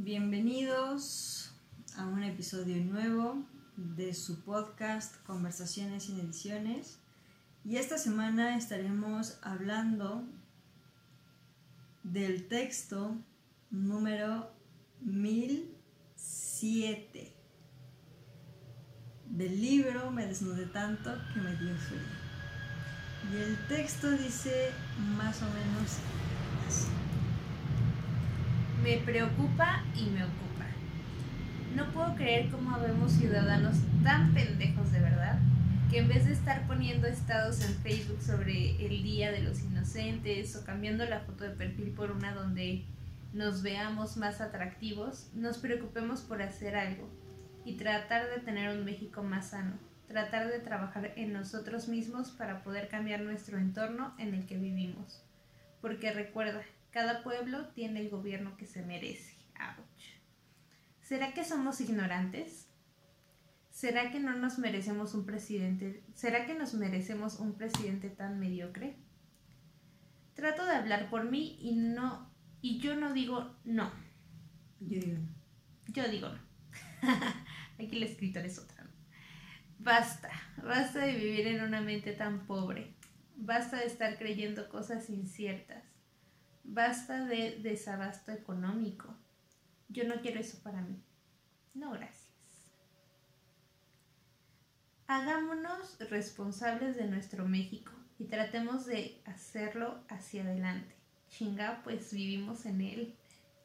Bienvenidos a un episodio nuevo de su podcast Conversaciones sin Ediciones. Y esta semana estaremos hablando del texto número 1007 del libro Me desnudé tanto que me dio frío. Y el texto dice más o menos así. Me preocupa y me ocupa. No puedo creer cómo vemos ciudadanos tan pendejos de verdad que en vez de estar poniendo estados en Facebook sobre el Día de los Inocentes o cambiando la foto de perfil por una donde nos veamos más atractivos, nos preocupemos por hacer algo y tratar de tener un México más sano, tratar de trabajar en nosotros mismos para poder cambiar nuestro entorno en el que vivimos. Porque recuerda, cada pueblo tiene el gobierno que se merece. Ouch. ¿Será que somos ignorantes? ¿Será que no nos merecemos un presidente? ¿Será que nos merecemos un presidente tan mediocre? Trato de hablar por mí y no y yo no digo no. Yo digo no. Yo digo no. Aquí la escritora es otra. Basta, basta de vivir en una mente tan pobre. Basta de estar creyendo cosas inciertas. Basta de desabasto económico. Yo no quiero eso para mí. No, gracias. Hagámonos responsables de nuestro México y tratemos de hacerlo hacia adelante. Chinga, pues vivimos en él.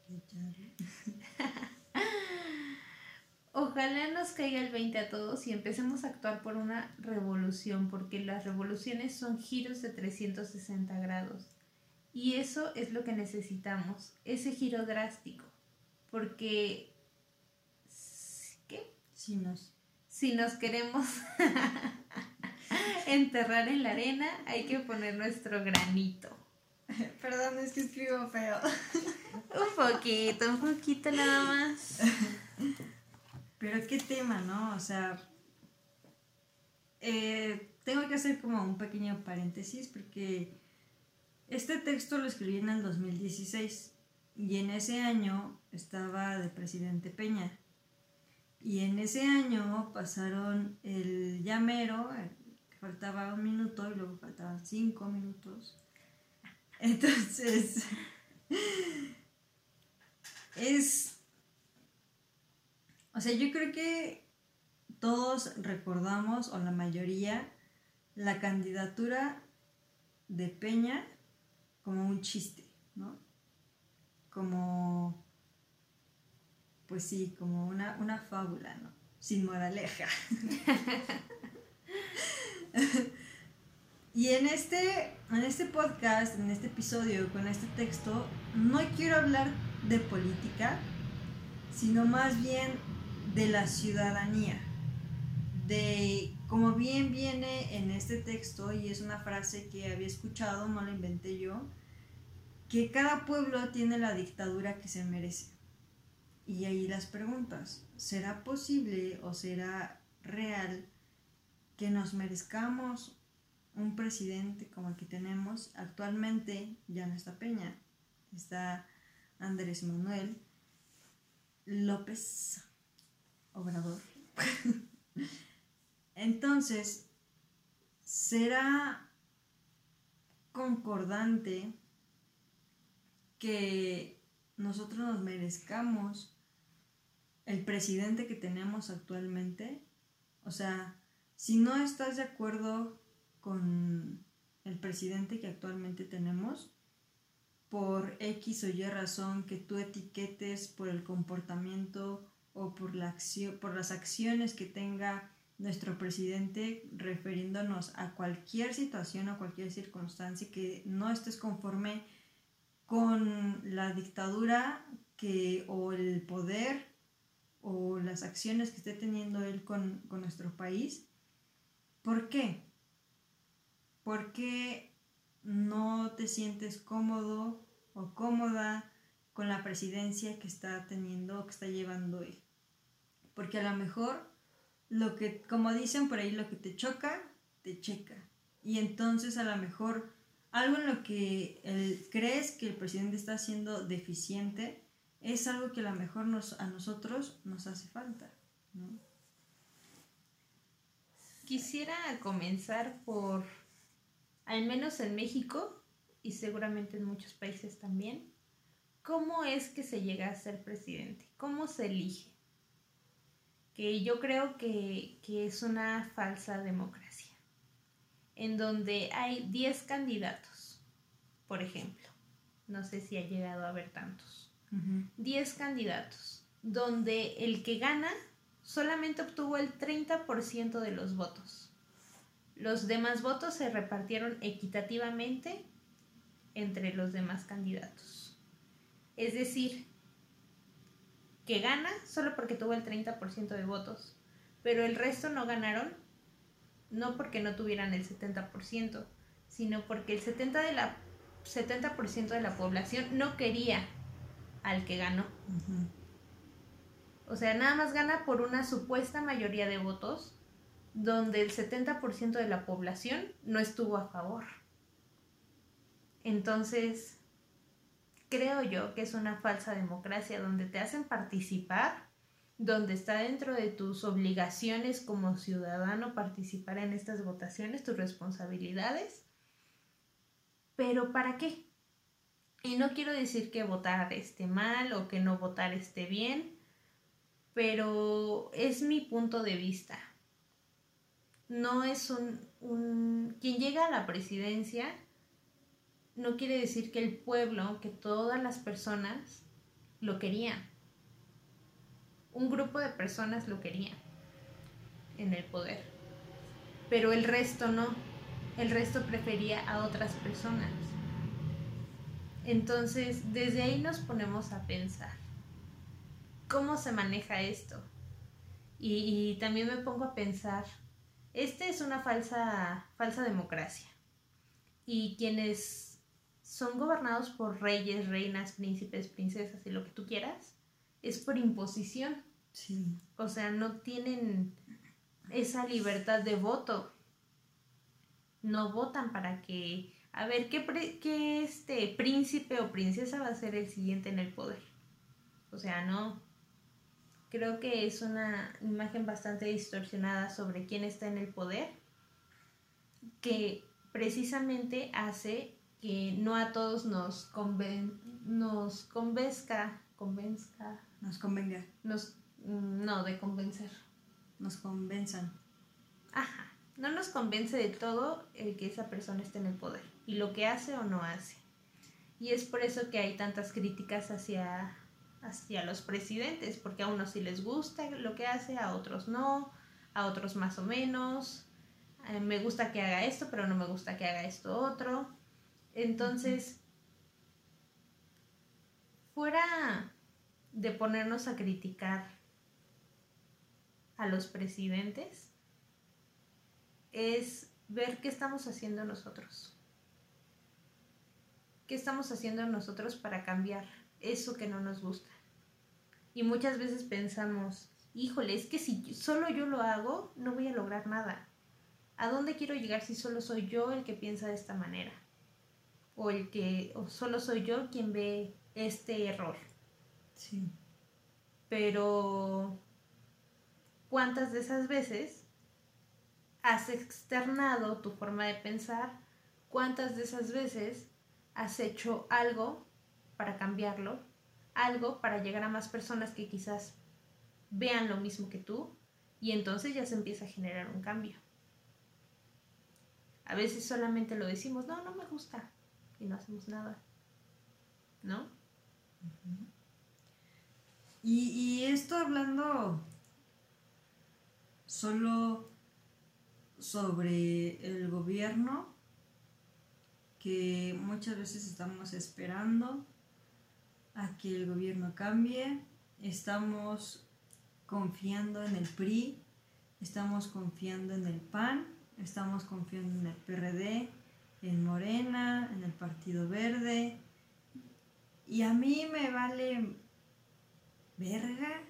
Ojalá nos caiga el 20 a todos y empecemos a actuar por una revolución, porque las revoluciones son giros de 360 grados. Y eso es lo que necesitamos, ese giro drástico. Porque... ¿Qué? Si nos... Si nos queremos enterrar en la arena, hay que poner nuestro granito. Perdón, es que escribo feo. un poquito, un poquito nada más. Pero qué tema, ¿no? O sea, eh, tengo que hacer como un pequeño paréntesis porque este texto lo escribí en el 2016 y en ese año estaba de presidente Peña. Y en ese año pasaron el llamero, que faltaba un minuto y luego faltaban cinco minutos. Entonces, es... O sea, yo creo que todos recordamos, o la mayoría, la candidatura de Peña como un chiste, ¿no? Como, pues sí, como una, una fábula, ¿no? Sin moraleja. y en este, en este podcast, en este episodio, con este texto, no quiero hablar de política, sino más bien de la ciudadanía, de como bien viene en este texto, y es una frase que había escuchado, no la inventé yo, que cada pueblo tiene la dictadura que se merece. Y ahí las preguntas, ¿será posible o será real que nos merezcamos un presidente como el que tenemos? Actualmente ya no está Peña, está Andrés Manuel López Obrador. Entonces, ¿será concordante que nosotros nos merezcamos el presidente que tenemos actualmente? O sea, si no estás de acuerdo con el presidente que actualmente tenemos, por X o Y razón que tú etiquetes por el comportamiento o por, la acción, por las acciones que tenga nuestro presidente refiriéndonos a cualquier situación o cualquier circunstancia que no estés conforme con la dictadura que o el poder o las acciones que esté teniendo él con, con nuestro país. ¿Por qué? Porque no te sientes cómodo o cómoda con la presidencia que está teniendo o que está llevando él. Porque a lo mejor lo que, como dicen por ahí, lo que te choca, te checa. Y entonces a lo mejor algo en lo que crees que el presidente está siendo deficiente, es algo que a lo mejor a nosotros nos hace falta. Quisiera comenzar por, al menos en México y seguramente en muchos países también, ¿cómo es que se llega a ser presidente? ¿Cómo se elige? Que yo creo que, que es una falsa democracia, en donde hay 10 candidatos, por ejemplo. No sé si ha llegado a haber tantos. 10 candidatos, donde el que gana solamente obtuvo el 30% de los votos. Los demás votos se repartieron equitativamente entre los demás candidatos. Es decir, que gana solo porque tuvo el 30% de votos, pero el resto no ganaron no porque no tuvieran el 70%, sino porque el 70%, de la, 70 de la población no quería al que ganó. O sea, nada más gana por una supuesta mayoría de votos donde el 70% de la población no estuvo a favor. Entonces, creo yo que es una falsa democracia donde te hacen participar, donde está dentro de tus obligaciones como ciudadano participar en estas votaciones, tus responsabilidades. Pero ¿para qué? Y no quiero decir que votar esté mal o que no votar esté bien, pero es mi punto de vista. No es un, un, Quien llega a la presidencia no quiere decir que el pueblo, que todas las personas lo querían. Un grupo de personas lo querían en el poder, pero el resto no. El resto prefería a otras personas. Entonces, desde ahí nos ponemos a pensar cómo se maneja esto. Y, también me pongo a pensar, este es una falsa, falsa democracia. Y quienes son gobernados por reyes, reinas, príncipes, princesas y lo que tú quieras, es por imposición. Sí. O sea, no tienen esa libertad de voto. No votan para que, a ver, ¿qué, qué este príncipe o princesa va a ser el siguiente en el poder? O sea, no, creo que es una imagen bastante distorsionada sobre quién está en el poder, que precisamente hace que no a todos nos, conven, nos convenzca, convenzca, nos convenga, nos, no, de convencer, nos convenzan. Ajá, no nos convence de todo el que esa persona esté en el poder y lo que hace o no hace. Y es por eso que hay tantas críticas hacia hacia los presidentes, porque a unos sí les gusta lo que hace, a otros no, a otros más o menos. Eh, me gusta que haga esto, pero no me gusta que haga esto otro. Entonces, fuera de ponernos a criticar a los presidentes, es ver qué estamos haciendo nosotros. ¿Qué estamos haciendo nosotros para cambiar eso que no nos gusta? Y muchas veces pensamos, híjole, es que si solo yo lo hago, no voy a lograr nada. ¿A dónde quiero llegar si solo soy yo el que piensa de esta manera? O el que o solo soy yo quien ve este error. Sí. Pero ¿cuántas de esas veces has externado tu forma de pensar? ¿Cuántas de esas veces has hecho algo para cambiarlo algo para llegar a más personas que quizás vean lo mismo que tú y entonces ya se empieza a generar un cambio. A veces solamente lo decimos, no, no me gusta y no hacemos nada. ¿No? y, esto hablando solo sobre el gobierno que muchas veces estamos esperando a que el gobierno cambie, estamos confiando en el PRI, estamos confiando en el PAN, estamos confiando en el PRD, en Morena, en el Partido Verde. Y a mí me vale verga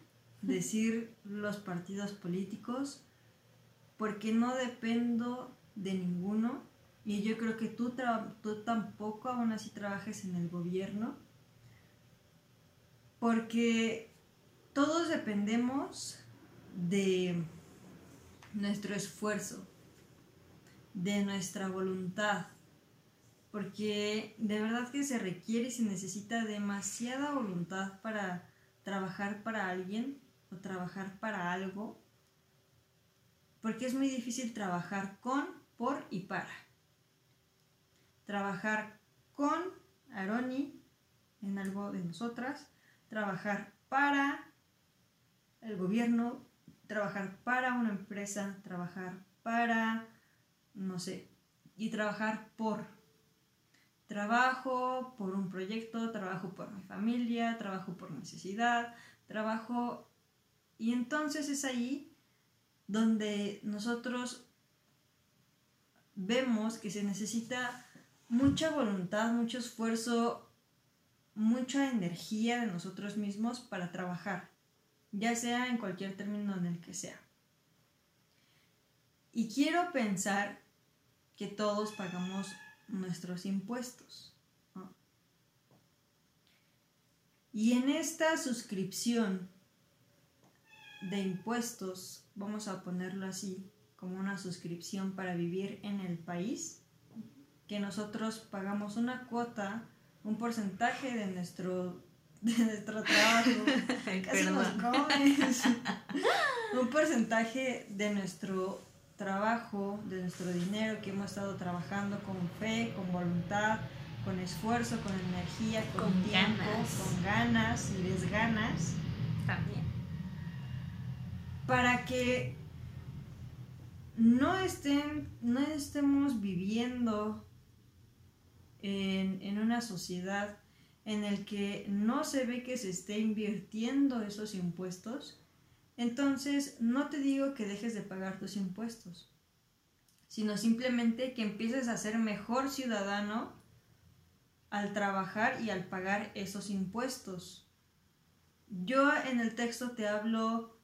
decir los partidos políticos porque no dependo de ninguno y yo creo que tú, tú tampoco aún así trabajes en el gobierno Porque todos dependemos de nuestro esfuerzo, de nuestra voluntad, porque de verdad que se requiere y se necesita demasiada voluntad para trabajar para alguien o trabajar para algo, porque es muy difícil trabajar con, por y para. Trabajar con Aroni en algo de nosotras, trabajar para el gobierno, trabajar para una empresa, trabajar para, no sé, y trabajar por. Trabajo por un proyecto, trabajo por mi familia, trabajo por necesidad, trabajo... Y entonces es ahí donde nosotros vemos que se necesita mucha voluntad, mucho esfuerzo, mucha energía de nosotros mismos para trabajar, ya sea en cualquier término en el que sea. Y quiero pensar que todos pagamos nuestros impuestos. Y en esta suscripción de impuestos, vamos a ponerlo así, como una suscripción para vivir en el país, que nosotros pagamos una cuota, un porcentaje de nuestro, de nuestro trabajo, un porcentaje de nuestro trabajo, de nuestro dinero que hemos estado trabajando con fe, con voluntad, con esfuerzo, con energía, con, tiempo, con ganas y desganas. También. Para que no estén, no estemos viviendo en, en una sociedad en el que no se ve que se esté invirtiendo esos impuestos, entonces no te digo que dejes de pagar tus impuestos, sino simplemente que empieces a ser mejor ciudadano al trabajar y al pagar esos impuestos. Yo en el texto te hablo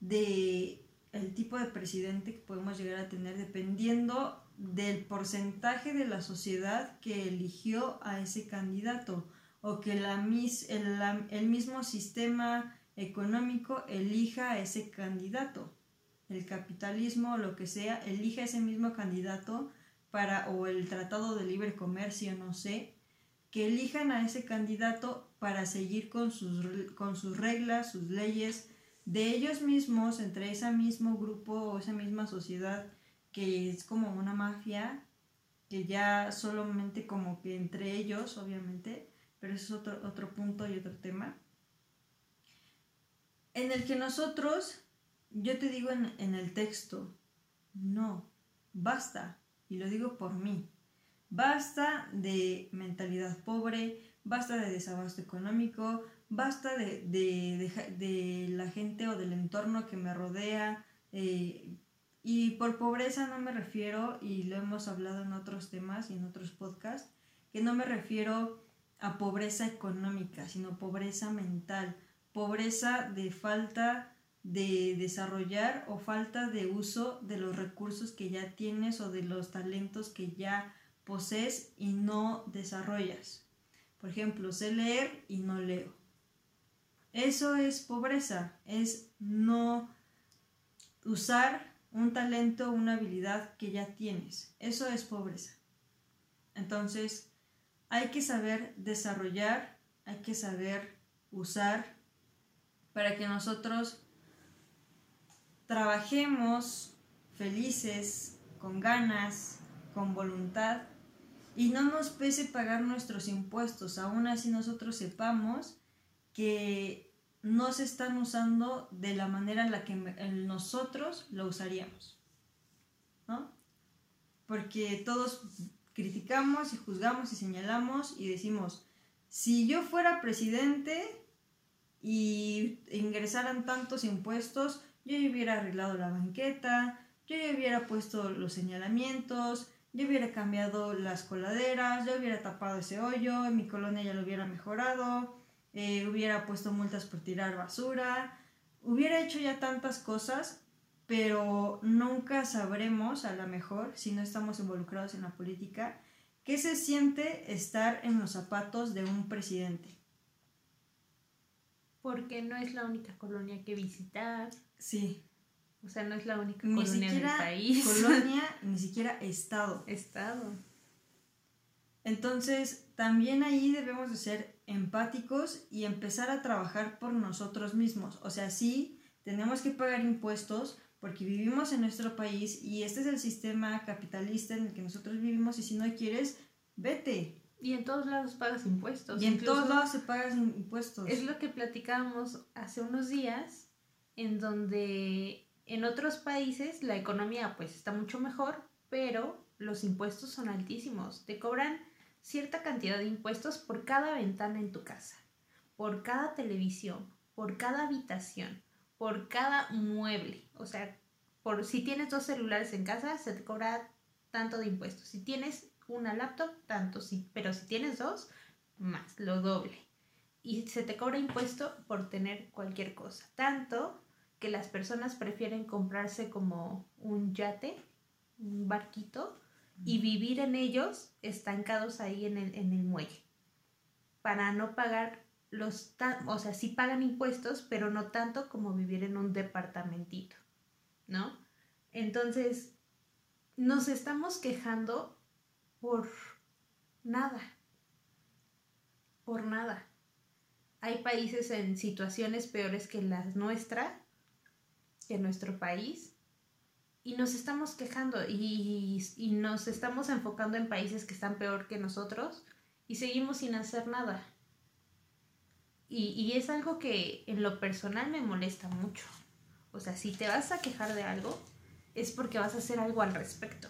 de el tipo de presidente que podemos llegar a tener dependiendo del porcentaje de la sociedad que eligió a ese candidato o que el mismo sistema económico elija a ese candidato. El capitalismo o lo que sea, elija ese mismo candidato para, o el tratado de libre comercio, no sé, que elijan a ese candidato para seguir con sus, con sus reglas, sus leyes, de ellos mismos, entre ese mismo grupo o esa misma sociedad que es como una mafia, que ya solamente como que entre ellos, obviamente, pero eso es otro, otro punto y otro tema en el que nosotros, yo te digo en, el texto, no, basta, y lo digo por mí, basta de mentalidad pobre, basta de desabasto económico, basta de, la gente o del entorno que me rodea. Eh, y por pobreza no me refiero, y lo hemos hablado en otros temas y en otros podcasts, que no me refiero a pobreza económica, sino pobreza mental, pobreza de falta de desarrollar o falta de uso de los recursos que ya tienes o de los talentos que ya posees y no desarrollas. Por ejemplo, sé leer y no leo. Eso es pobreza, es no usar un talento una habilidad que ya tienes. Eso es pobreza. Entonces, hay que saber desarrollar, hay que saber usar para que nosotros trabajemos felices, con ganas, con voluntad y no nos pese pagar nuestros impuestos, aún así nosotros sepamos que no se están usando de la manera en la que nosotros lo usaríamos. ¿No? Porque todos criticamos y juzgamos y señalamos y decimos, si yo fuera presidente, y ingresaran tantos impuestos, yo hubiera arreglado la banqueta, yo hubiera puesto los señalamientos, yo hubiera cambiado las coladeras, yo hubiera tapado ese hoyo, en mi colonia ya lo hubiera mejorado, eh, hubiera puesto multas por tirar basura, hubiera hecho ya tantas cosas, pero nunca sabremos, a lo mejor, si no estamos involucrados en la política, qué se siente estar en los zapatos de un presidente Porque no es la única colonia que visitar. Sí. O sea, no es la única Ni colonia del siquiera país. colonia, ni siquiera estado. Estado. Entonces, también ahí debemos de ser empáticos y empezar a trabajar por nosotros mismos. O sea, sí, tenemos que pagar impuestos porque vivimos en nuestro país y este es el sistema capitalista en el que nosotros vivimos y si no quieres, vete. Y en todos lados pagas impuestos. Y en Incluso todos lados se pagan impuestos. Es lo que platicábamos hace unos días, en donde en otros países la economía pues está mucho mejor, pero los impuestos son altísimos. Te cobran cierta cantidad de impuestos por cada ventana en tu casa, por cada televisión, por cada habitación, por cada mueble. O sea, por si tienes dos celulares en casa, se te cobra tanto de impuestos. Si tienes una laptop, tanto, sí, pero si tienes dos, más, lo doble. Y se te cobra impuesto por tener cualquier cosa. Tanto que las personas prefieren comprarse como un yate, un barquito, y vivir en ellos estancados ahí en el, en el muelle. Para no pagar los tan, o sea, sí pagan impuestos, pero no tanto como vivir en un departamentito, ¿no? Entonces, nos estamos quejando por nada. Por nada. Hay países en situaciones peores que las nuestra, que nuestro país, y nos estamos quejando y, y, nos estamos enfocando en países que están peor que nosotros y seguimos sin hacer nada. Y, y, es algo que en lo personal me molesta mucho. O sea, si te vas a quejar de algo, es porque vas a hacer algo al respecto.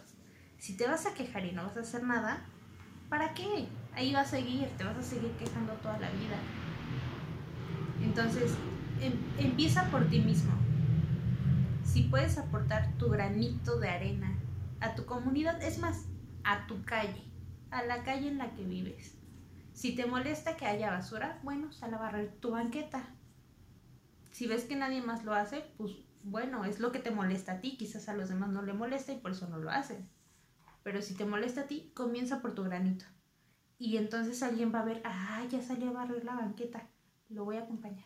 Si te vas a quejar y no vas a hacer nada, ¿para qué? Ahí va a seguir, te vas a seguir quejando toda la vida. Entonces, em, empieza por ti mismo si puedes aportar tu granito de arena a tu comunidad, es más, a tu calle, a la calle en la que vives. Si te molesta que haya basura, bueno, sal a barrer tu banqueta. Si ves que nadie más lo hace, pues bueno, es lo que te molesta a ti, quizás a los demás no le molesta y por eso no lo hacen. Pero si te molesta a ti, comienza por tu granito. Y entonces alguien va a ver, ah, ya salió a barrer la banqueta, lo voy a acompañar.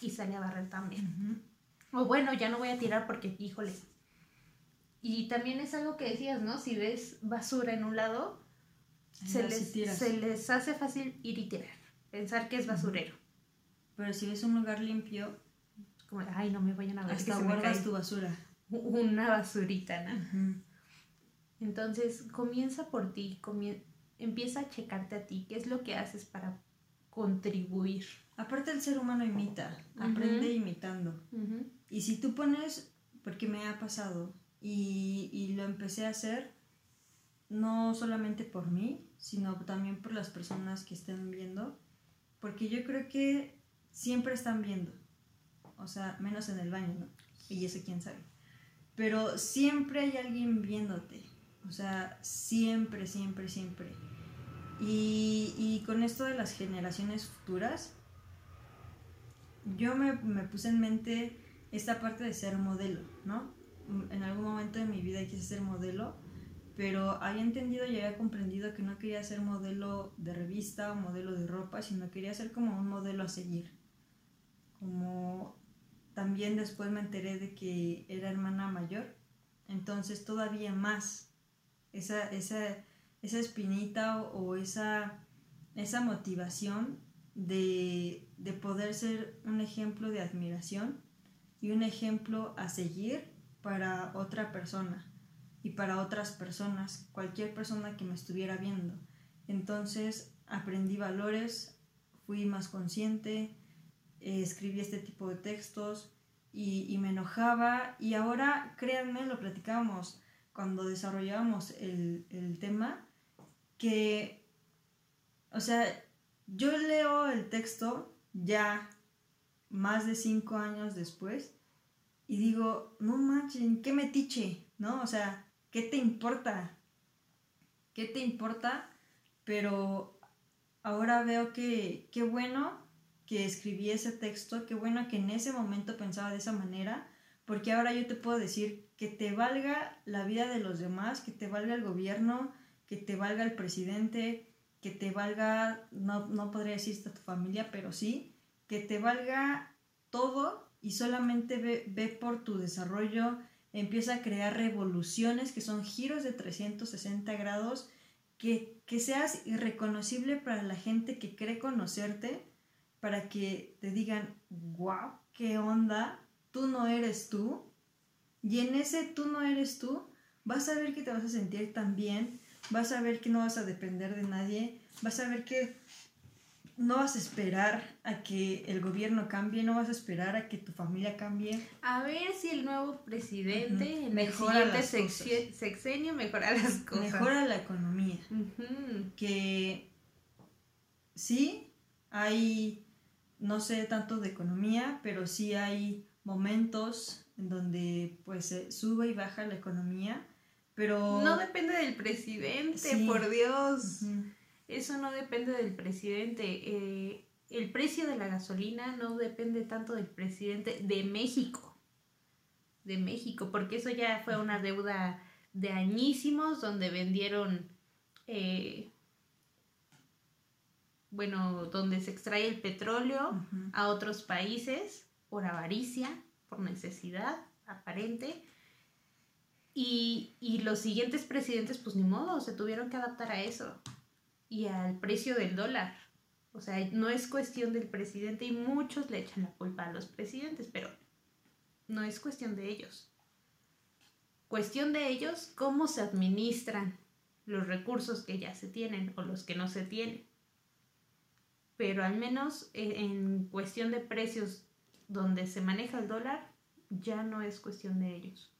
Y sale a barrer también. Uh -huh. O bueno, ya no voy a tirar porque, híjole. Y también es algo que decías, ¿no? Si ves basura en un lado, se les, se les, hace fácil ir y tirar. Pensar que es basurero. Pero si ves un lugar limpio, como, ay, no me vayan a ver. Hasta guardas tu basura. Una basurita, ¿no? Uh -huh. Entonces, comienza por ti, comien empieza a checarte a ti, qué es lo que haces para contribuir. Aparte el ser humano imita, uh -huh. aprende imitando. Uh -huh. Y si tú pones, porque me ha pasado, y, y, lo empecé a hacer, no solamente por mí, sino también por las personas que estén viendo, porque yo creo que siempre están viendo, o sea, menos en el baño, ¿no? Y eso quién sabe. Pero siempre hay alguien viéndote, o sea, siempre, siempre, siempre. Y, con esto de las generaciones futuras, yo me, me, puse en mente esta parte de ser modelo, ¿no? En algún momento de mi vida quise ser modelo, pero había entendido y había comprendido que no quería ser modelo de revista o modelo de ropa, sino quería ser como un modelo a seguir. Como también después me enteré de que era hermana mayor, entonces todavía más esa, esa, esa espinita o, esa, esa motivación de, de, poder ser un ejemplo de admiración y un ejemplo a seguir para otra persona y para otras personas, cualquier persona que me estuviera viendo. Entonces aprendí valores, fui más consciente, eh, escribí este tipo de textos y, y, me enojaba y ahora, créanme, lo platicábamos cuando desarrollábamos el, el tema, que, o sea, yo leo el texto ya más de cinco años después y digo, no manches, ¿qué metiche? ¿No? O sea, ¿qué te importa? ¿Qué te importa? Pero ahora veo que qué bueno que escribí ese texto, qué bueno que en ese momento pensaba de esa manera, porque ahora yo te puedo decir que te valga la vida de los demás, que te valga el gobierno, que te valga el presidente, que te valga, no, no podría decirte a tu familia, pero sí, que te valga todo y solamente ve, ve por tu desarrollo, empieza a crear revoluciones que son giros de 360 grados, que, que seas irreconocible para la gente que cree conocerte, para que te digan, wow, qué onda, tú no eres tú. Y en ese tú no eres tú, vas a ver que te vas a sentir tan bien, vas a ver que no vas a depender de nadie, vas a ver que no vas a esperar a que el gobierno cambie, no vas a esperar a que tu familia cambie. A ver si el nuevo presidente en mejora el siguiente sexenio mejora las cosas. Mejora la economía. Que sí, hay, no sé tanto de economía, pero sí hay momentos en donde pues sube y baja la economía, pero... No depende del presidente, por Dios. Eso no depende del presidente. Eh, el precio de la gasolina no depende tanto del presidente de México. De México, porque eso ya fue una deuda de añísimos donde vendieron, eh, bueno, donde se extrae el petróleo a otros países por avaricia, por necesidad aparente. Y, y los siguientes presidentes, pues ni modo, se tuvieron que adaptar a eso y al precio del dólar. O sea, no es cuestión del presidente y muchos le echan la culpa a los presidentes, pero no es cuestión de ellos. Cuestión de ellos cómo se administran los recursos que ya se tienen o los que no se tienen. Pero al menos en, cuestión de precios donde se maneja el dólar, ya no es cuestión de ellos.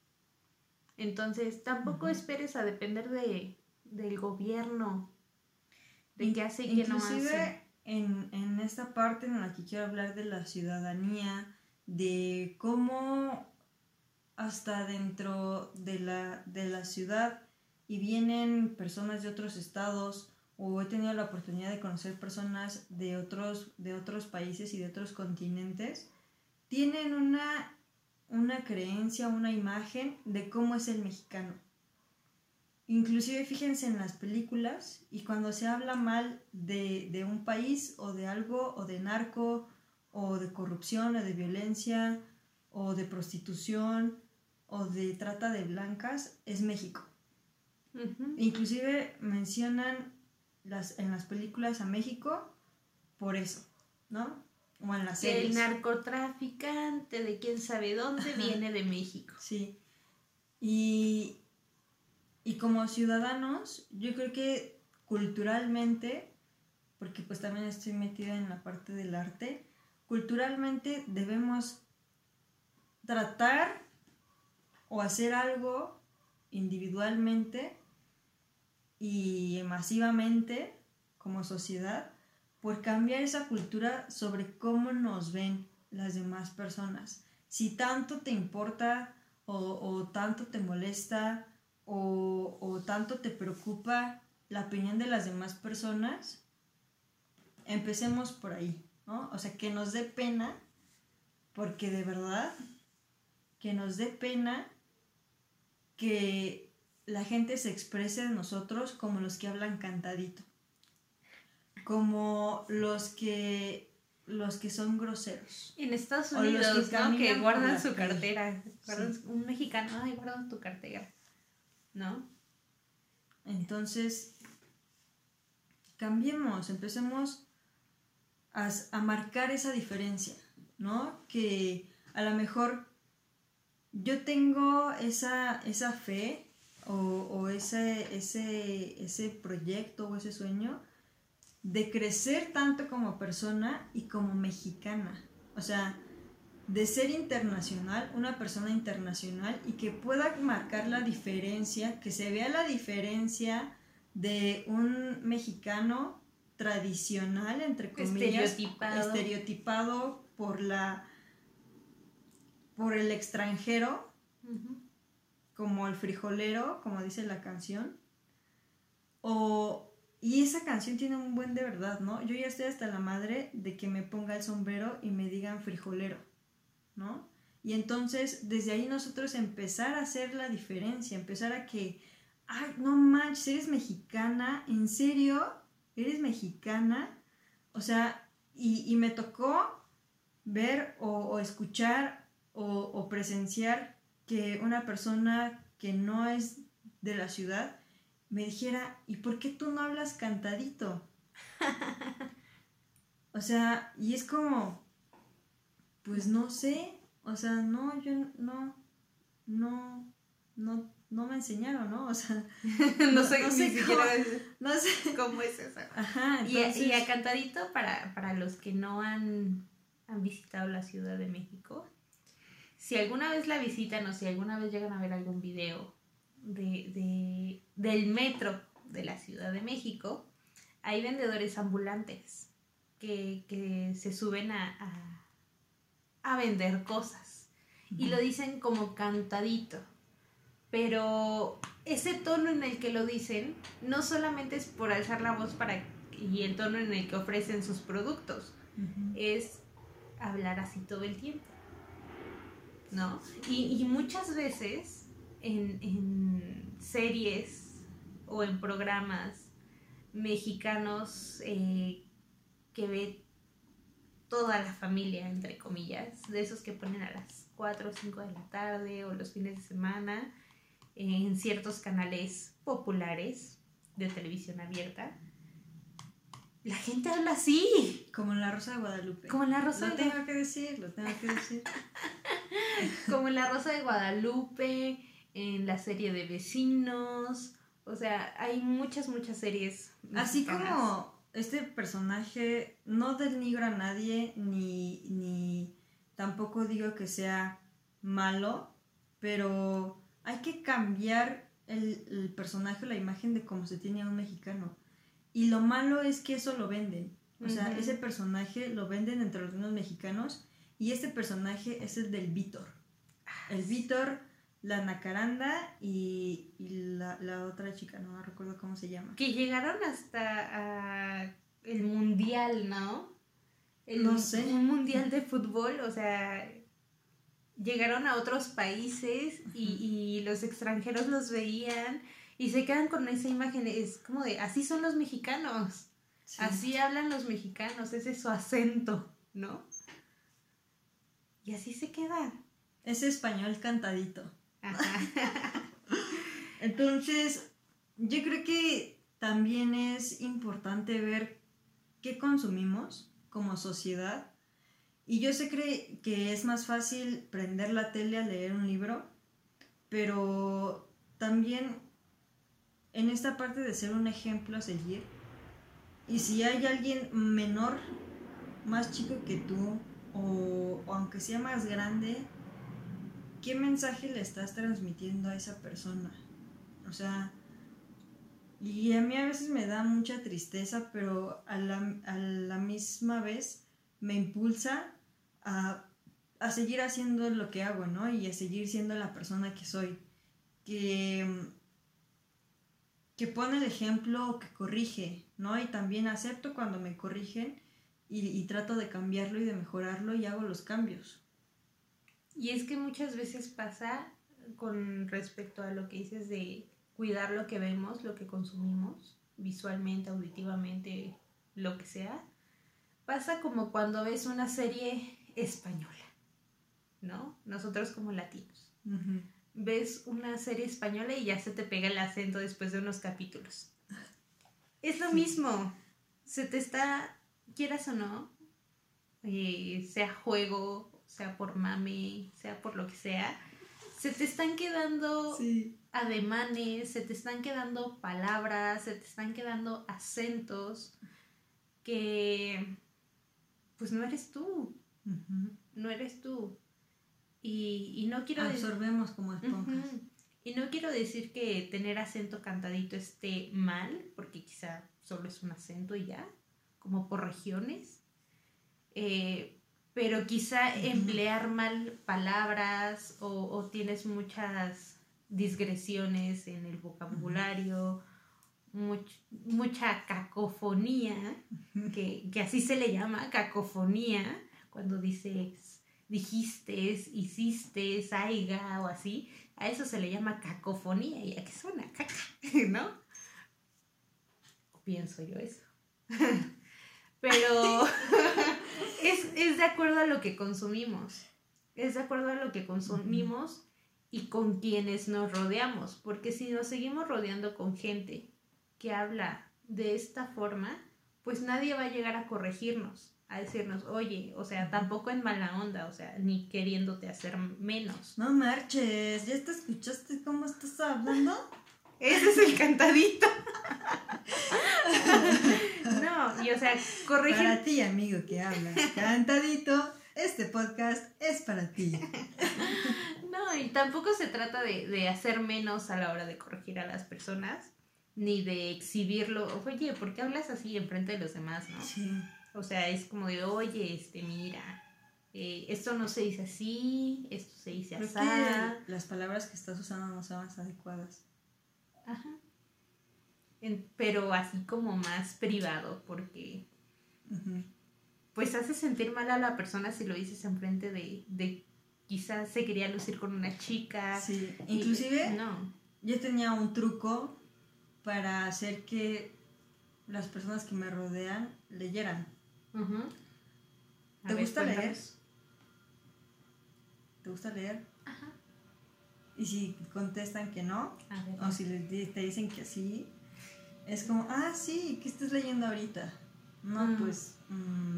Entonces, tampoco esperes a depender de, del gobierno de qué hace y qué no hace. En, en esta parte en la que quiero hablar de la ciudadanía, de cómo hasta dentro de la, de la ciudad y vienen personas de otros estados o he tenido la oportunidad de conocer personas de otros, de otros países y de otros continentes, tienen una, una creencia, una imagen de cómo es el mexicano. Inclusive fíjense en las películas y cuando se habla mal de, un país o de algo o de narco o de corrupción o de violencia o de prostitución o de trata de blancas es México. Inclusive mencionan las, en las películas a México por eso, ¿no? O en las series. El narcotraficante de quién sabe dónde viene de México. Sí. Y, y como ciudadanos, yo creo que culturalmente, porque pues también estoy metida en la parte del arte, culturalmente debemos tratar o hacer algo individualmente y masivamente como sociedad por cambiar esa cultura sobre cómo nos ven las demás personas. Si tanto te importa o, o tanto te molesta o, tanto te preocupa la opinión de las demás personas, empecemos por ahí, ¿no? O sea, que nos dé pena, porque de verdad, que nos dé pena que la gente se exprese de nosotros como los que hablan cantadito, como los que los que son groseros. En Estados Unidos, que, que guardan su cartera. Un mexicano, ay, guardan tu cartera. ¿no? Entonces, cambiemos, empecemos a, marcar esa diferencia, ¿no? Que a lo mejor yo tengo esa, esa fe o, ese, ese, ese proyecto o ese sueño de crecer tanto como persona y como mexicana. O sea, de ser internacional, una persona internacional y que pueda marcar la diferencia, que se vea la diferencia de un mexicano tradicional, entre comillas, estereotipado, por la por el extranjero, como el frijolero, como dice la canción, o y esa canción tiene un buen de verdad, ¿no? Yo ya estoy hasta la madre de que me ponga el sombrero y me digan frijolero. ¿no? Y entonces desde ahí nosotros empezar a hacer la diferencia, empezar a que, ay, no manches, eres mexicana, ¿en serio? ¿Eres mexicana? O sea, y, me tocó ver o, escuchar o, presenciar que una persona que no es de la ciudad me dijera, ¿y por qué tú no hablas cantadito? o sea, y es como, pues no sé, o sea, no, yo no, no, no, no me enseñaron, ¿no? O sea, no, sé, no sé cómo, no sé cómo es eso. Ajá, y, y a cantadito para, para los que no han, han visitado la Ciudad de México, si alguna vez la visitan o si alguna vez llegan a ver algún video de, del metro de la Ciudad de México, hay vendedores ambulantes que, se suben a, a, vender cosas y lo dicen como cantadito. Pero ese tono en el que lo dicen no solamente es por alzar la voz para y el tono en el que ofrecen sus productos, es hablar así todo el tiempo. ¿No? Y, muchas veces en, en, series o en programas mexicanos eh, que ve toda la familia, entre comillas, de esos que ponen a las 4 o 5 de la tarde o los fines de semana en ciertos canales populares de televisión abierta la gente habla así. Como en la Rosa de Guadalupe. Como en la Rosa lo tengo que decir, lo tengo que decir. Como en la Rosa de Guadalupe, en la serie de Vecinos. O sea, hay muchas, muchas series. Así como este personaje no denigro a nadie, ni, ni tampoco digo que sea malo, pero hay que cambiar el, el personaje, la imagen de cómo se tiene a un mexicano. Y lo malo es que eso lo venden. O sea, ese personaje lo venden entre los niños mexicanos y este personaje es el del Víctor. Ah, el Víctor, la Nacaranda y, la, otra chica, no recuerdo cómo se llama. Que llegaron hasta el mundial, ¿no? El, no sé. Un mundial de fútbol, o sea, llegaron a otros países y, y los extranjeros los veían y se quedan con esa imagen, es como de, así son los mexicanos, así hablan los mexicanos, ese es su acento, ¿no? Y así se queda. Ese español cantadito. Entonces, yo creo que también es importante ver qué consumimos como sociedad. Y yo sé que es más fácil prender la tele a leer un libro, pero también en esta parte de ser un ejemplo a seguir. Y si hay alguien menor, más chico que tú, o, aunque sea más grande, ¿qué mensaje le estás transmitiendo a esa persona? O sea, y a mí a veces me da mucha tristeza, pero a la, misma vez me impulsa a, a, seguir haciendo lo que hago, ¿no? Y a seguir siendo la persona que soy. Que que pone el ejemplo, que corrige, ¿no? Y también acepto cuando me corrigen y, trato de cambiarlo y de mejorarlo y hago los cambios. Y es que muchas veces pasa con respecto a lo que dices de cuidar lo que vemos, lo que consumimos, visualmente, auditivamente, lo que sea, pasa como cuando ves una serie española, ¿no? Nosotros como latinos ves una serie española y ya se te pega el acento después de unos capítulos. Es lo mismo, se te está, quieras o no, eh, sea juego, sea por mami, sea por lo que sea, se te están quedando ademanes, se te están quedando palabras, se te están quedando acentos que pues no eres tú, no eres tú. Y, no quiero Absorbemos como esponjas. Y no quiero decir que tener acento cantadito esté mal, porque quizá solo es un acento y ya, como por regiones. Eh, pero quizá emplear mal palabras o, tienes muchas digresiones en el vocabulario, mucha cacofonía, que, que, así se le llama, cacofonía, cuando dices dijiste, hiciste, saiga o así, a eso se le llama cacofonía y a qué suena caca, ¿no? O pienso yo eso. Pero, es, es de acuerdo a lo que consumimos. Es de acuerdo a lo que consumimos y con quienes nos rodeamos. Porque si nos seguimos rodeando con gente que habla de esta forma, pues nadie va a llegar a corregirnos, a decirnos, oye, o sea, tampoco en mala onda, o sea, ni queriéndote hacer menos. No marches, ¿ya te escuchaste cómo estás hablando? Ese es el cantadito. no, y o sea, corregir. Para ti, amigo que habla, cantadito, este podcast es para ti. no, y tampoco se trata de, de hacer menos a la hora de corregir a las personas, ni de exhibirlo. Oye, ¿por qué hablas así enfrente de los demás, no? Sí. O sea, es como de, oye, este, mira, eh, esto no se dice así, esto se dice así. las palabras que estás usando no son las adecuadas. Ajá. En- pero así como más privado, porque pues hace sentir mal a la persona si lo dices enfrente de, de quizás se quería lucir con una chica. Sí, y- inclusive no. yo tenía un truco para hacer que las personas que me rodean leyeran. Ujú. A ¿Te ver, gusta leer? ¿Te gusta leer? Y si contestan que no, o si les te dicen que sí, es como, ah, sí, ¿qué estás leyendo ahorita? No, Mm. pues mm,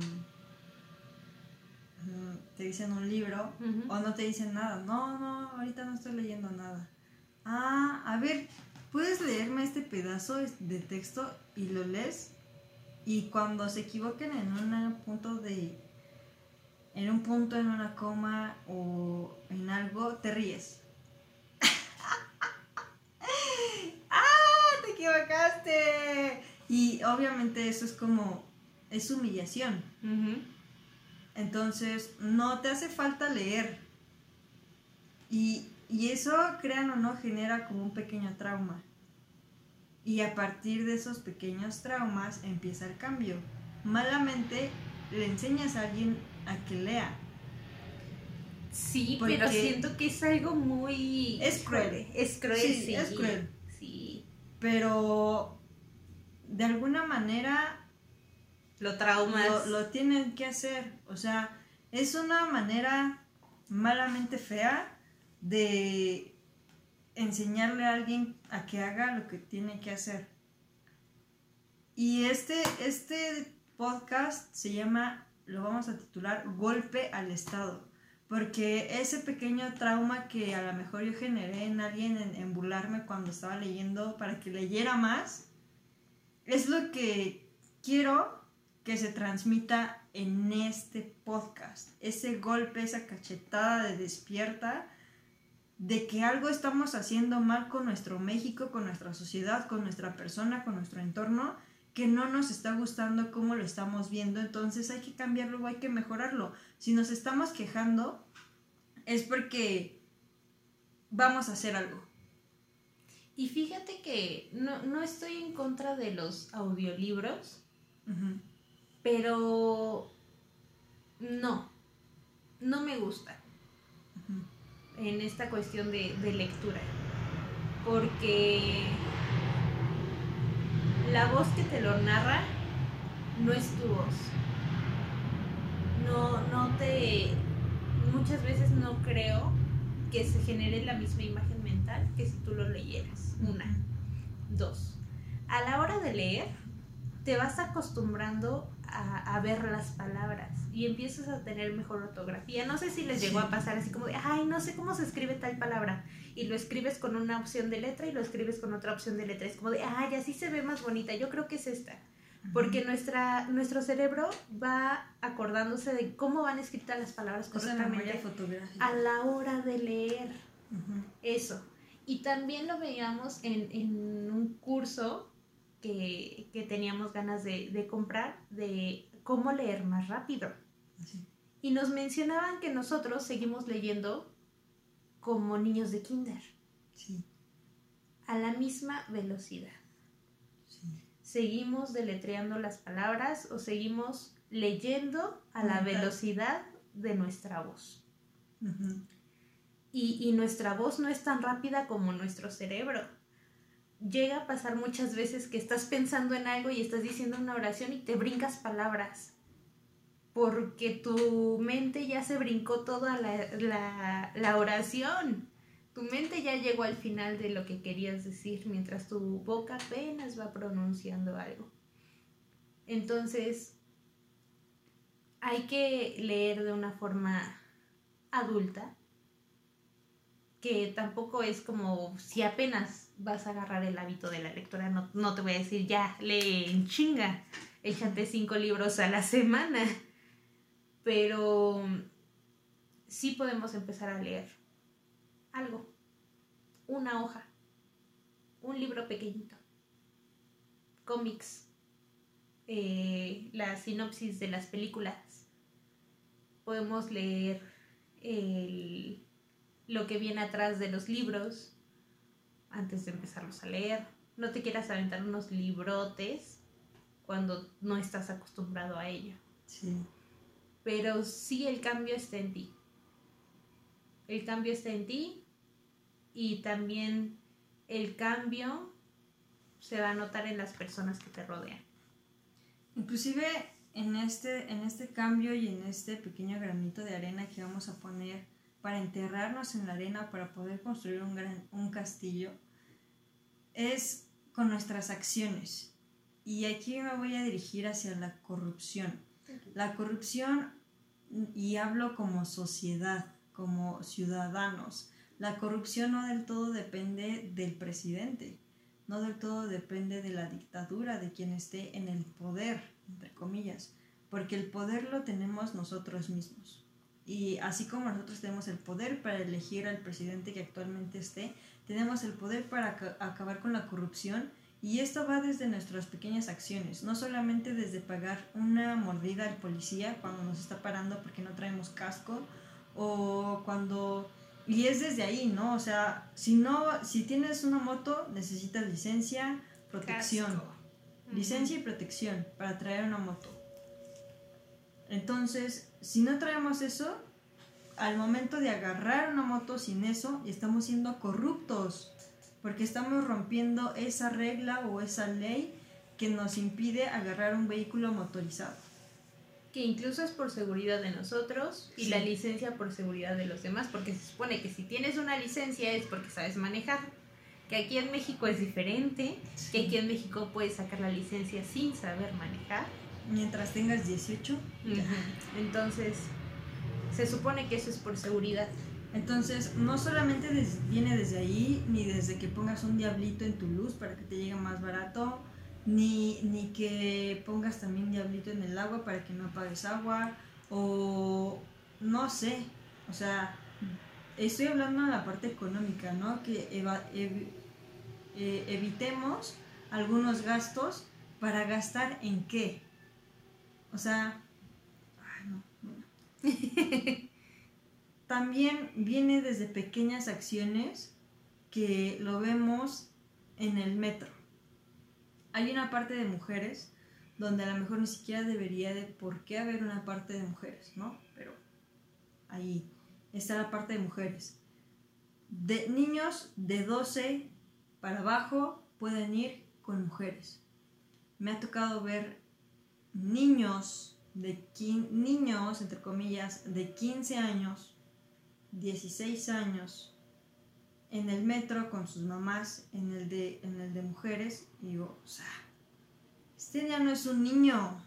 mm, te dicen un libro o no te dicen nada. No, no, ahorita no estoy leyendo nada. Ah, a ver, ¿puedes leerme este pedazo de texto y lo lees? Y cuando se equivoquen en un punto de... En un punto, en una coma o en algo, te ríes. ¡Ah! ¡Te equivocaste! Y obviamente eso es como... Es humillación. Entonces, no te hace falta leer. Y, y eso, crean o no, genera como un pequeño trauma. Y a partir de esos pequeños traumas empieza el cambio. Malamente le enseñas a alguien a que lea. Sí, Porque- pero siento que es algo muy... Es cruel. Es cruel, Sí, sí. es cruel. Pero de alguna manera Lo traumas. lo, lo tienen que hacer. O sea, es una manera malamente fea de enseñarle a alguien a que haga lo que tiene que hacer. Y este, este podcast se llama, lo vamos a titular, Golpe al Estado. Porque ese pequeño trauma que a lo mejor yo generé en alguien en, burlarme cuando estaba leyendo para que leyera más, es lo que quiero que se transmita en este podcast. Ese golpe, esa cachetada de despierta de que algo estamos haciendo mal con nuestro México, con nuestra sociedad, con nuestra persona, con nuestro entorno, que no nos está gustando cómo lo estamos viendo, entonces hay que cambiarlo o hay que mejorarlo. Si nos estamos quejando, es porque vamos a hacer algo. Y fíjate que no, no estoy en contra de los audiolibros, pero no, no me gusta en esta cuestión de, de lectura. Porque la voz que te lo narra no es tu voz. No, no te. Muchas veces no creo que se genere la misma imagen mental que si tú lo leyeras. Una. Dos. A la hora de leer, te vas acostumbrando a, a ver las palabras y empiezas a tener mejor ortografía. No sé si les llegó a pasar así como de, ay, no sé cómo se escribe tal palabra. Y lo escribes con una opción de letra y lo escribes con otra opción de letra. Es como de, ay, así se ve más bonita. Yo creo que es esta. Porque nuestra, nuestro cerebro va acordándose de cómo van escritas las palabras correctamente a la hora de leer. Ujú. Eso. Y también lo veíamos en, en un curso que, que teníamos ganas de, de comprar de cómo leer más rápido. Y nos mencionaban que nosotros seguimos leyendo como niños de kinder, Sí, a la misma velocidad. sí. Seguimos deletreando las palabras o seguimos leyendo a la velocidad de nuestra voz. Y, y nuestra voz no es tan rápida como nuestro cerebro. Llega a pasar muchas veces que estás pensando en algo y estás diciendo una oración y te brincas palabras. porque tu mente ya se brincó toda la, la, oración. Tu mente ya llegó al final de lo que querías decir mientras tu boca apenas va pronunciando algo. Entonces, hay que leer de una forma adulta, que tampoco es como si apenas vas a agarrar el hábito de la lectura, no, no te voy a decir ya, lee en chinga, échate cinco libros a la semana, pero sí podemos empezar a leer algo, una hoja, un libro pequeñito, cómics, eh, la sinopsis de las películas, podemos leer lo que viene atrás de los libros antes de empezarlos a leer. No te quieras aventar unos librotes cuando no estás acostumbrado a ello. Sí. Pero sí el cambio está en ti. El cambio está en ti y también el cambio se va a notar en las personas que te rodean. Inclusive en este, en este cambio y en este pequeño granito de arena que vamos a poner para enterrarnos en la arena para poder construir un, gran, un castillo, es con nuestras acciones. Y aquí me voy a dirigir hacia la corrupción. La corrupción, y hablo como sociedad, como ciudadanos, la corrupción no del todo depende del presidente, no del todo depende de la dictadura, de quien esté en el poder entre comillas, porque el poder lo tenemos nosotros mismos. Y así como nosotros tenemos el poder para elegir al presidente que actualmente esté, tenemos el poder para acabar con la corrupción y esto va desde nuestras pequeñas acciones, no solamente desde pagar una mordida al policía cuando nos está parando porque no traemos casco o cuando y es desde ahí, ¿no? O sea, si no si tienes una moto necesitas licencia, protección licencia y protección para traer una moto. Entonces, si no traemos eso, al momento de agarrar una moto sin eso, estamos siendo corruptos, porque estamos rompiendo esa regla o esa ley que nos impide agarrar un vehículo motorizado. Que incluso es por seguridad de nosotros y la licencia por seguridad de los demás, porque se supone que si tienes una licencia es porque sabes manejar que aquí en México es diferente, que aquí en México puedes sacar la licencia sin saber manejar. Mientras tengas 18. Entonces, se supone que eso es por seguridad. Entonces, no solamente viene desde ahí, ni desde que pongas un diablito en tu luz para que te llegue más barato, ni, ni que pongas también diablito en el agua para que no apagues agua, o no sé, o sea, estoy hablando de la parte económica, ¿no? Que eva, eh, evitemos algunos gastos para gastar en qué. O sea, también viene desde pequeñas acciones que lo vemos en el metro. Hay una parte de mujeres donde a lo mejor ni siquiera debería de por qué haber una parte de mujeres, ¿no? Pero ahí está la parte de mujeres. De niños de 12 para abajo pueden ir con mujeres. Me ha tocado ver niños de niños entre comillas de 15 años, 16 años en el metro con sus mamás en el de en el de mujeres y digo, o sea, este ya no es un niño,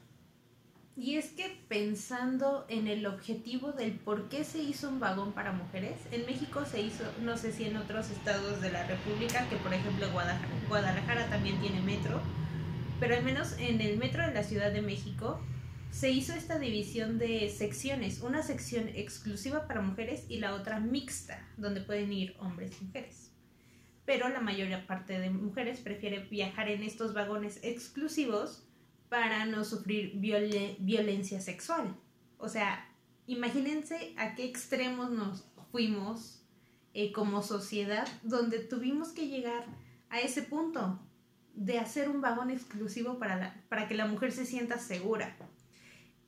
y es que pensando en el objetivo del por qué se hizo un vagón para mujeres, en México se hizo, no sé si en otros estados de la República, que por ejemplo Guadalajara, también tiene metro, pero al menos en el metro de la Ciudad de México se hizo esta división de secciones, una sección exclusiva para mujeres y la otra mixta, donde pueden ir hombres y mujeres. Pero la mayor parte de mujeres prefiere viajar en estos vagones exclusivos para no sufrir violencia sexual. O sea, imagínense a qué extremos nos fuimos eh, como sociedad donde tuvimos que llegar a ese punto de hacer un vagón exclusivo para, para que la mujer se sienta segura.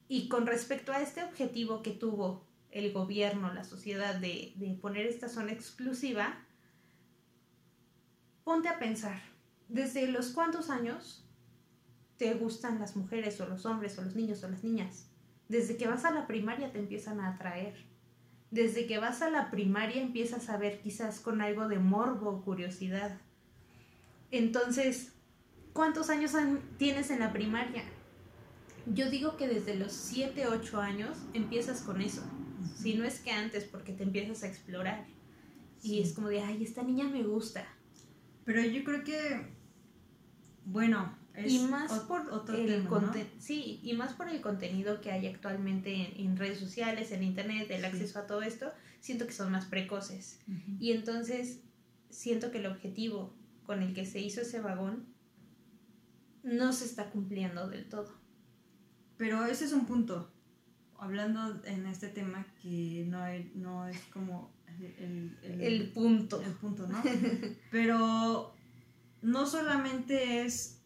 Y con respecto a este objetivo que tuvo el gobierno, la sociedad de, de poner esta zona exclusiva, ponte a pensar, ¿desde los cuántos años te gustan las mujeres o los hombres o los niños o las niñas. Desde que vas a la primaria te empiezan a atraer. Desde que vas a la primaria empiezas a ver quizás con algo de morbo o curiosidad. Entonces, ¿cuántos años tienes en la primaria? Yo digo que desde los 7, 8 años empiezas con eso. Si no es que antes, porque te empiezas a explorar. Y es como de, ay, esta niña me gusta. Pero yo creo que, bueno, es y más por el sí y más por el contenido que hay actualmente en, redes sociales en internet el acceso a todo esto siento que son más precoces y entonces siento que el objetivo con el que se hizo ese vagón no se está cumpliendo del todo pero ese es un punto hablando en este tema que no, no es como el, el, punto el punto no pero no solamente es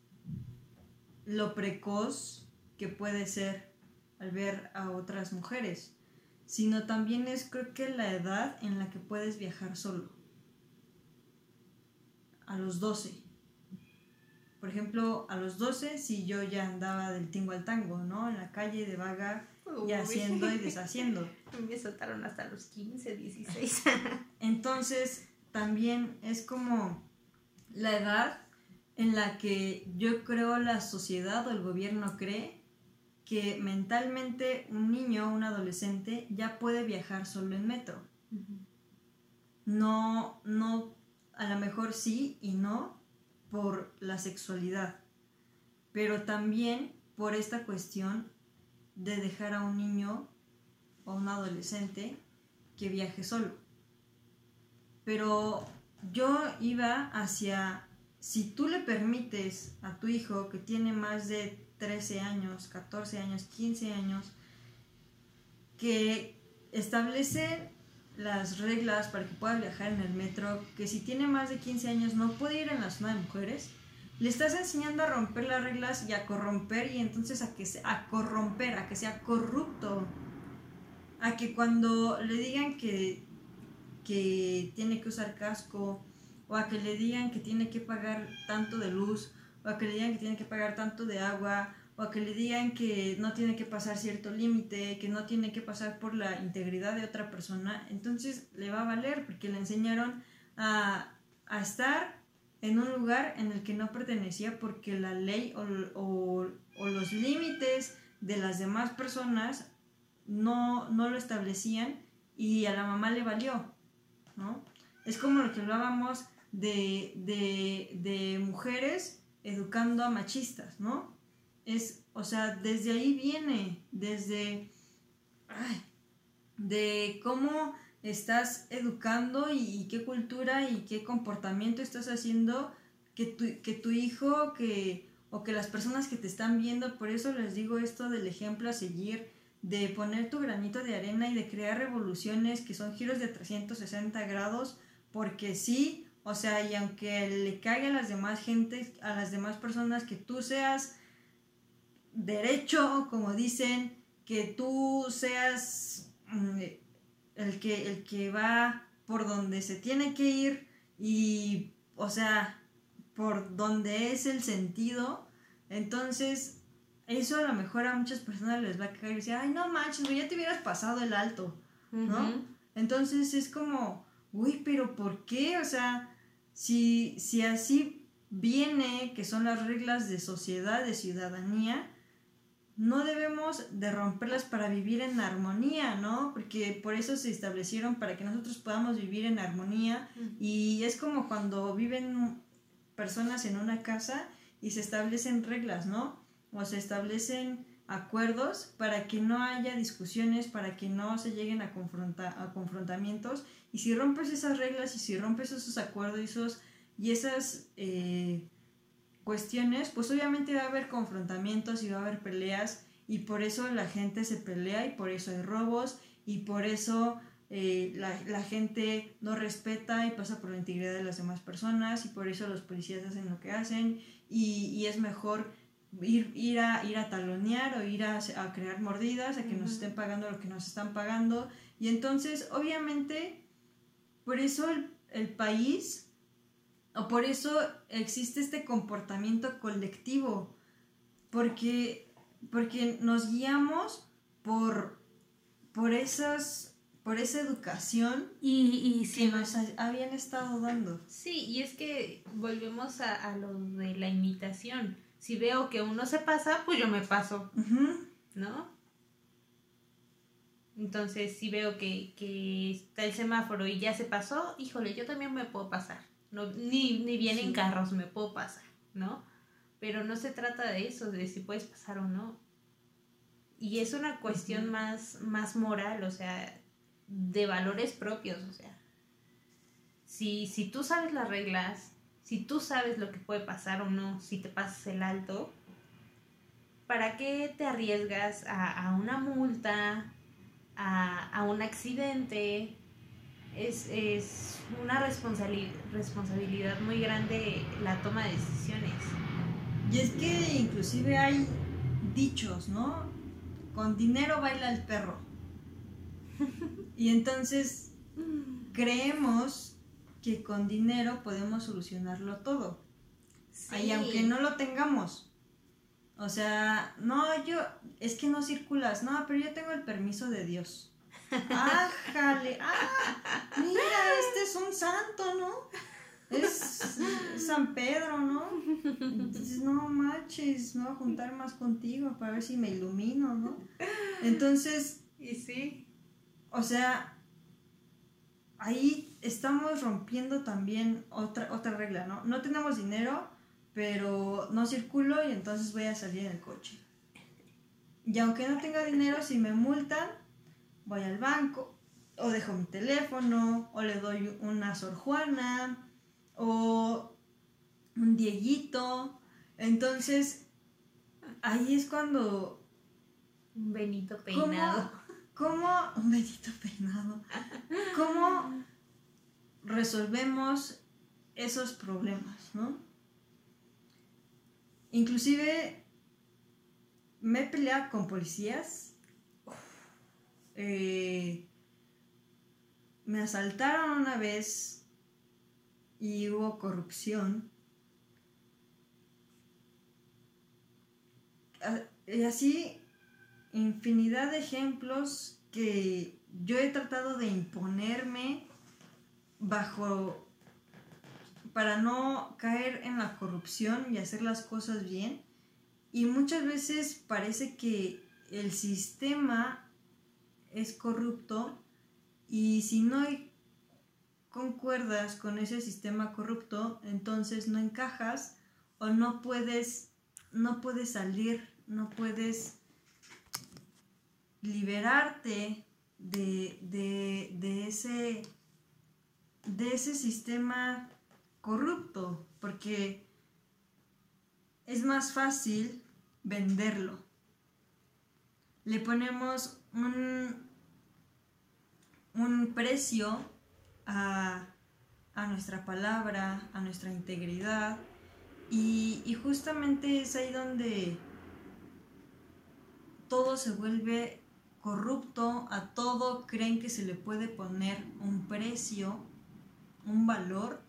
lo precoz que puede ser al ver a otras mujeres, sino también es creo que la edad en la que puedes viajar solo. A los 12. Por ejemplo, a los 12 si yo ya andaba del tingo al tango, ¿no? En la calle de vaga y haciendo y deshaciendo. Me saltaron hasta los 15, 16. Entonces, también es como la edad en la que yo creo la sociedad o el gobierno cree que mentalmente un niño o un adolescente ya puede viajar solo en metro. No, no, a lo mejor sí y no por la sexualidad, pero también por esta cuestión de dejar a un niño o un adolescente que viaje solo. Pero yo iba hacia si tú le permites a tu hijo que tiene más de 13 años, 14 años, 15 años, que establece las reglas para que pueda viajar en el metro, que si tiene más de 15 años no puede ir en la zona de mujeres, le estás enseñando a romper las reglas y a corromper y entonces a que se, a corromper, a que sea corrupto, a que cuando le digan que, que tiene que usar casco, o a que le digan que tiene que pagar tanto de luz, o a que le digan que tiene que pagar tanto de agua, o a que le digan que no tiene que pasar cierto límite, que no tiene que pasar por la integridad de otra persona, entonces le va a valer porque le enseñaron a, estar en un lugar en el que no pertenecía porque la ley o, o, los límites de las demás personas no, no lo establecían y a la mamá le valió, ¿no? Es como lo que hablábamos de, mujeres educando a machistas, ¿no? Es, o sea, desde ahí viene, desde, de cómo estás educando y, qué cultura y qué comportamiento estás haciendo que tu, que tu hijo que, o que las personas que te están viendo, por eso les digo esto del ejemplo a seguir, de poner tu granito de arena y de crear revoluciones que son giros de 360 grados, porque sí, o sea, y aunque le caiga a las demás gentes, a las demás personas, que tú seas derecho, como dicen, que tú seas mm, el, que, el que va por donde se tiene que ir y, o sea, por donde es el sentido, entonces eso a lo mejor a muchas personas les va a caer y decir, ay, no manches, ya te hubieras pasado el alto, ¿no? Entonces es como, uy, pero ¿por qué? O sea, si, si así viene, que son las reglas de sociedad, de ciudadanía, no debemos de romperlas para vivir en armonía, ¿no? Porque por eso se establecieron para que nosotros podamos vivir en armonía y es como cuando viven personas en una casa y se establecen reglas, ¿no? O se establecen acuerdos para que no haya discusiones, para que no se lleguen a, a confrontamientos. Y si rompes esas reglas y si rompes esos acuerdos y, esos, y esas eh, cuestiones, pues obviamente va a haber confrontamientos y va a haber peleas y por eso la gente se pelea y por eso hay robos y por eso eh, la, gente no respeta y pasa por la integridad de las demás personas y por eso los policías hacen lo que hacen y, y es mejor ir, ir, a, ir a talonear o ir a, crear mordidas, a que nos estén pagando lo que nos están pagando. Y entonces, obviamente, por eso el, país, o por eso existe este comportamiento colectivo, porque, porque nos guiamos por, por esas, por esa educación y, que nos habían estado dando. Sí, y es que volvemos a, lo de la imitación. Si veo que uno se pasa, pues yo me paso, ¿no? Entonces, si veo que, que, está el semáforo y ya se pasó, híjole, yo también me puedo pasar. No, ni, ni vienen carros, me puedo pasar, ¿no? Pero no se trata de eso, de si puedes pasar o no. Y es una cuestión más, más moral, o sea, de valores propios, o sea. Si, si tú sabes las reglas, si tú sabes lo que puede pasar o no, si te pasas el alto, ¿para qué te arriesgas a, a una multa, a, un accidente, es, una responsabilidad muy grande la toma de decisiones. Y es que inclusive hay dichos, ¿no? Con dinero baila el perro. y entonces creemos que con dinero podemos solucionarlo todo. Y aunque no lo tengamos. O sea, no, yo, es que no circulas, no, pero yo tengo el permiso de Dios. ¡Ájale! ¡Ah! Mira, este es un santo, ¿no? Es San Pedro, ¿no? Entonces, no manches, me voy a juntar más contigo para ver si me ilumino, ¿no? Entonces. Y sí. O sea, ahí estamos rompiendo también otra, otra regla, ¿no? No tenemos dinero, pero no circulo y entonces voy a salir en el coche. Y aunque no tenga dinero, si me multan, voy al banco, o dejo mi teléfono, o le doy una Sor Juana, o un Dieguito. Entonces, ahí es cuando... Un Benito peinado. ¿Cómo? Un Benito peinado. ¿Cómo resolvemos esos problemas, no? Inclusive me he peleado con policías. Eh, me asaltaron una vez y hubo corrupción. Ah, y así, infinidad de ejemplos que yo he tratado de imponerme bajo para no caer en la corrupción y hacer las cosas bien. Y muchas veces parece que el sistema es corrupto y si no concuerdas con ese sistema corrupto, entonces no encajas o no puedes, no puedes salir, no puedes liberarte de, de ese, de ese sistema corrupto, porque es más fácil venderlo. Le ponemos un, un precio a, nuestra palabra, a nuestra integridad, y, y justamente es ahí donde todo se vuelve corrupto, a todo creen que se le puede poner un precio, un valor,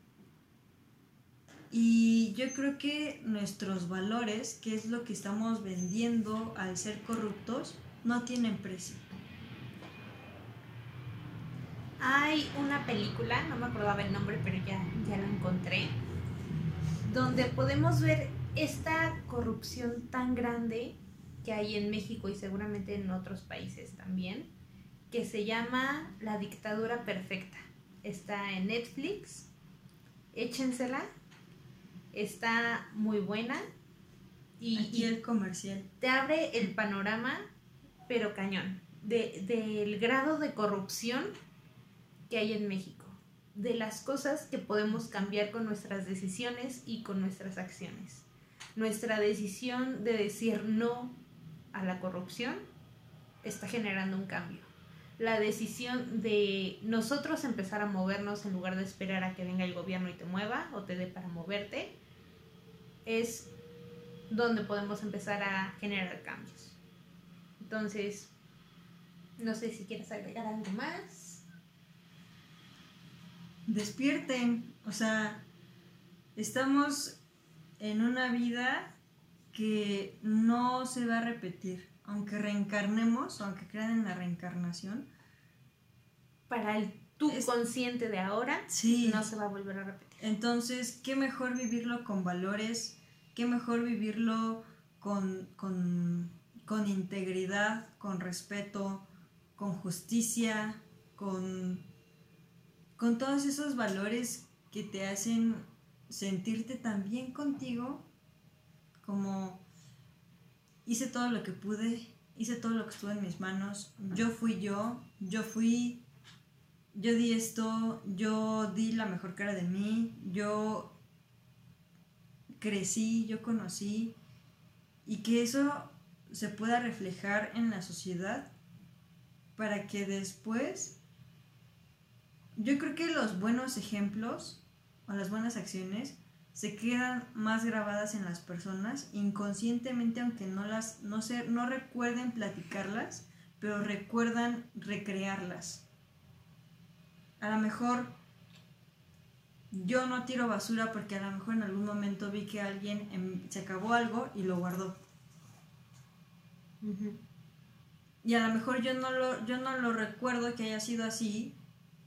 y yo creo que nuestros valores, que es lo que estamos vendiendo al ser corruptos, no tienen precio. Hay una película, no me acordaba el nombre, pero ya, ya lo encontré, donde podemos ver esta corrupción tan grande que hay en México y seguramente en otros países también, que se llama La dictadura perfecta. Está en Netflix, échensela, está muy buena. Y, el comercial. Te abre el panorama, pero cañón, de, del grado de corrupción que hay en México, de las cosas que podemos cambiar con nuestras decisiones y con nuestras acciones. Nuestra decisión de decir no a la corrupción está generando un cambio. La decisión de nosotros empezar a movernos en lugar de esperar a que venga el gobierno y te mueva o te dé para moverte, es donde podemos empezar a generar cambios. Entonces, no sé si quieres agregar algo más. Despierten, o sea, estamos en una vida que no se va a repetir, aunque reencarnemos, o aunque crean en la reencarnación, Para el tú Es- consciente de ahora, sí. no se va a volver a repetir. Entonces, qué mejor vivirlo con valores, qué mejor vivirlo con, con, con integridad, con respeto, con justicia, con, con todos esos valores que te hacen sentirte tan bien contigo como hice todo lo que pude, hice todo lo que estuvo en mis manos, yo fui yo, yo fui yo di esto, yo di la mejor cara de mí, yo crecí, yo conocí, y que eso se pueda reflejar en la sociedad para que después, yo creo que los buenos ejemplos o las buenas acciones se quedan más grabadas en las personas inconscientemente aunque no las no se no recuerden platicarlas pero recuerdan recrearlas a lo mejor yo no tiro basura porque a lo mejor en algún momento vi que alguien em, se acabó algo y lo guardó. Y a lo mejor yo no lo, yo no lo recuerdo que haya sido así,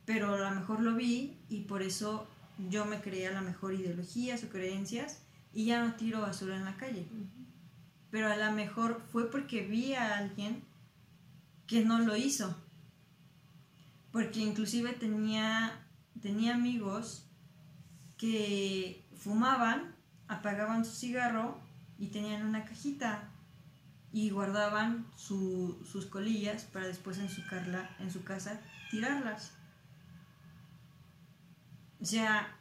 pero a lo mejor lo vi y por eso yo me creía la mejor ideologías o creencias y ya no tiro basura en la calle. Pero a lo mejor fue porque vi a alguien que no lo hizo. Porque inclusive tenía, tenía amigos que fumaban, apagaban su cigarro y tenían una cajita y guardaban su- sus colillas para después en su, carla, su casa tirarlas. O sea,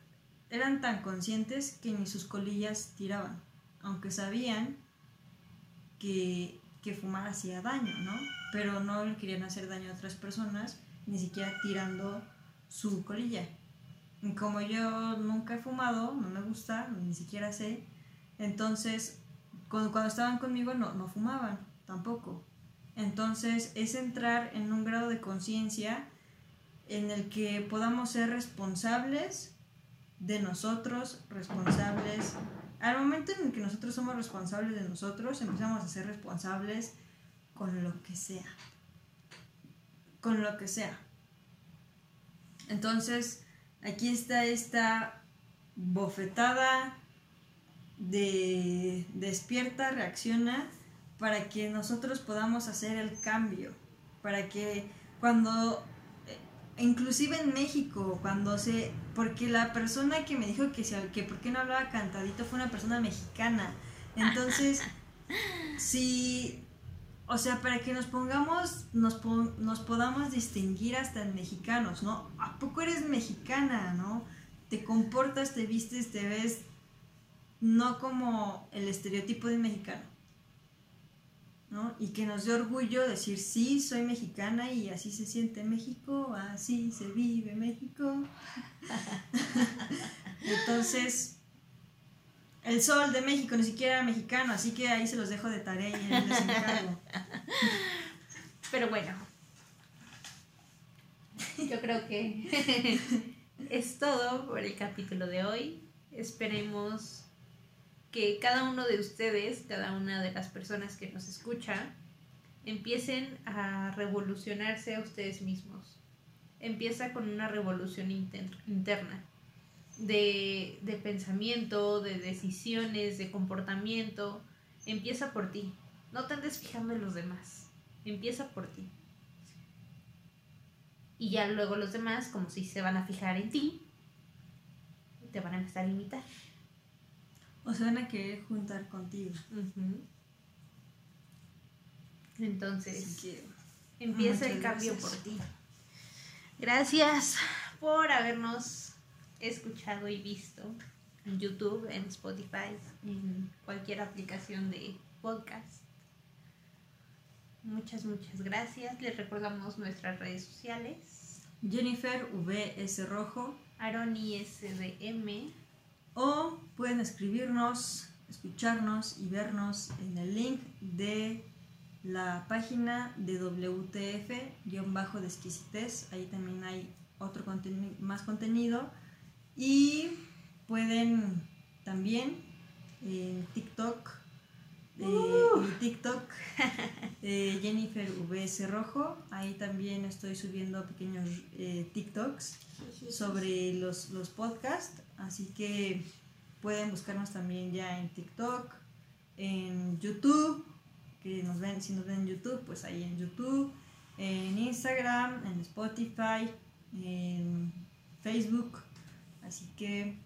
eran tan conscientes que ni sus colillas tiraban, aunque sabían que, que fumar hacía daño, ¿no? Pero no querían hacer daño a otras personas, ni siquiera tirando su colilla. Como yo nunca he fumado, no me gusta, ni siquiera sé, entonces cuando, estaban conmigo no, no fumaban tampoco. Entonces es entrar en un grado de conciencia en el que podamos ser responsables de nosotros, responsables. Al momento en el que nosotros somos responsables de nosotros, empezamos a ser responsables con lo que sea. Con lo que sea. Entonces, aquí está esta bofetada de despierta, reacciona, para que nosotros podamos hacer el cambio, para que cuando, eh, inclusive en México, cuando se, porque la persona que me dijo que, se, que por qué no hablaba cantadito fue una persona mexicana, entonces, si, o sea, para que nos pongamos, nos, nos podamos distinguir hasta en mexicanos, ¿no? ¿A poco eres mexicana, no? Te comportas, te vistes, te ves no como el estereotipo de mexicano, ¿no? Y que nos dé orgullo decir, sí, soy mexicana y así se siente México, así se vive México. Entonces, el sol de México ni siquiera era mexicano, así que ahí se los dejo de tarea y les encargo. Pero bueno, yo creo que es todo por el capítulo de hoy. Esperemos que cada uno de ustedes, cada una de las personas que nos escucha, empiecen a revolucionarse a ustedes mismos. Empieza con una revolución inter- interna de, de pensamiento, de decisiones, de comportamiento. Empieza por ti. No te andes fijando en los demás. Empieza por ti. Y ya luego los demás, como si se van a fijar en ti, te van a empezar a imitar. O se van a querer juntar contigo. Entonces, empieza el Muchas cambio gracias. por ti. Gracias por habernos escuchado y visto en YouTube, en Spotify, en cualquier aplicación de podcast. Muchas, muchas gracias. Les recordamos nuestras redes sociales. Jennifer VS Rojo. Aroni SDM. O pueden escribirnos, escucharnos y vernos en el link de la página de WTF-de Ahí también hay otro más contenido. Y pueden también en TikTok eh, Uh. y TikTok eh, Jennifer VS Rojo. Ahí también estoy subiendo pequeños eh, TikToks sobre los, los podcasts. Así que pueden buscarnos también ya en TikTok, en YouTube, que nos ven, si nos ven en YouTube, pues ahí en YouTube, en Instagram, en Spotify, en Facebook. Así que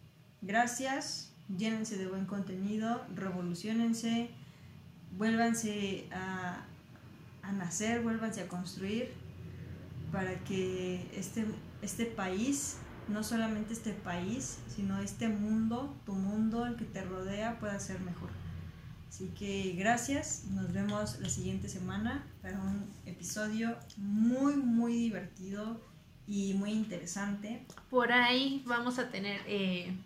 gracias, llénense de buen contenido, revolucionense, vuélvanse a, a nacer, vuélvanse a construir para que este, este país, no solamente este país, sino este mundo, tu mundo, el que te rodea, pueda ser mejor. Así que gracias, nos vemos la siguiente semana para un episodio muy, muy divertido y muy interesante. Por ahí vamos a tener eh,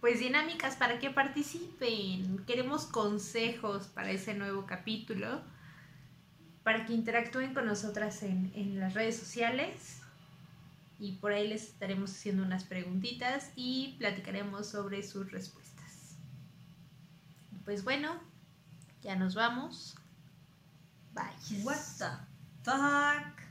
pues dinámicas para que participen. Queremos consejos para ese nuevo capítulo, para que interactúen con nosotras en, en las redes sociales. Y por ahí les estaremos haciendo unas preguntitas y platicaremos sobre sus respuestas. Pues bueno, ya nos vamos. Bye. What the fuck?